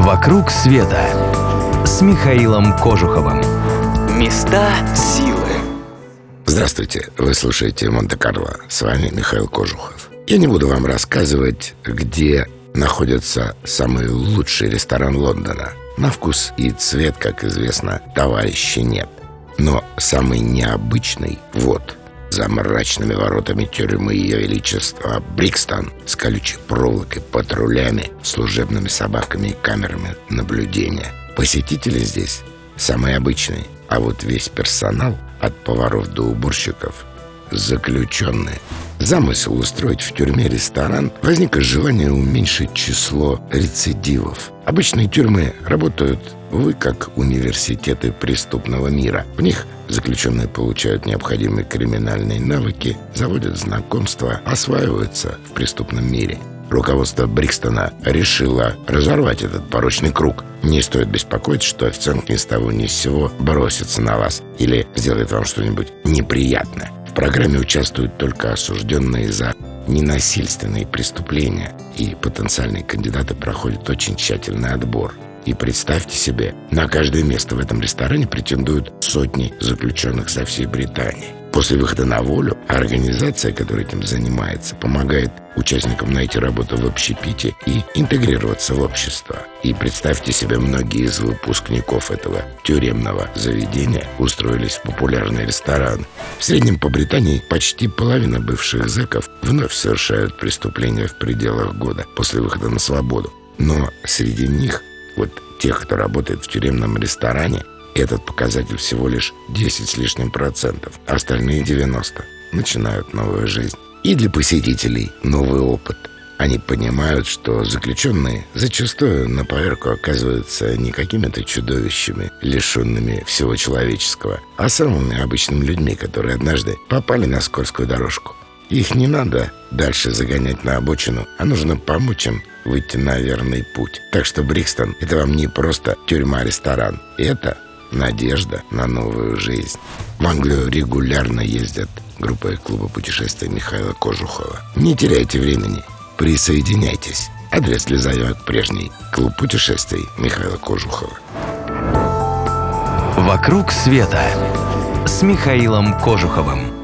«Вокруг света» с Михаилом Кожуховым. Места силы. Здравствуйте, вы слушаете Монте-Карло. С вами Михаил Кожухов. Я не буду вам рассказывать, где находится самый лучший ресторан Лондона. На вкус и цвет, как известно, товарища нет. Но самый необычный – вот – за мрачными воротами тюрьмы Ее Величества Брикстон с колючей проволокой, патрулями, служебными собаками и камерами наблюдения. Посетители здесь самые обычные, а вот весь персонал от поваров до уборщиков заключенные. Замысел устроить в тюрьме ресторан возник из желания уменьшить число рецидивов. Обычные тюрьмы работают, вы как университеты преступного мира. В них заключенные получают необходимые криминальные навыки, заводят знакомства, осваиваются в преступном мире. Руководство Брикстона решило разорвать этот порочный круг. Не стоит беспокоиться, что официант ни с того ни с сего бросится на вас или сделает вам что-нибудь неприятное. Программе участвуют только осужденные за ненасильственные преступления, и потенциальные кандидаты проходят очень тщательный отбор. И представьте себе, на каждое место в этом ресторане претендуют сотни заключенных со всей Британии. После выхода на волю организация, которая этим занимается, помогает участникам найти работу в общепите и интегрироваться в общество. И представьте себе, многие из выпускников этого тюремного заведения устроились в популярный ресторан. В среднем по Британии почти половина бывших зэков вновь совершают преступления в пределах года после выхода на свободу. Но среди них, вот тех, кто работает в тюремном ресторане, этот показатель всего лишь 10 с лишним процентов, а остальные 90 начинают новую жизнь. И для посетителей новый опыт. Они понимают, что заключенные зачастую на поверку оказываются не какими-то чудовищами, лишенными всего человеческого, а самыми обычными людьми, которые однажды попали на скользкую дорожку. Их не надо дальше загонять на обочину, а нужно помочь им выйти на верный путь. Так что Брикстон — это вам не просто тюрьма-ресторан. Это надежда на новую жизнь. В Англию регулярно ездят группа клуба путешествий Михаила Кожухова. Не теряйте времени, присоединяйтесь. Адрес для заявок прежний. Клуб путешествий Михаила Кожухова. «Вокруг света» с Михаилом Кожуховым.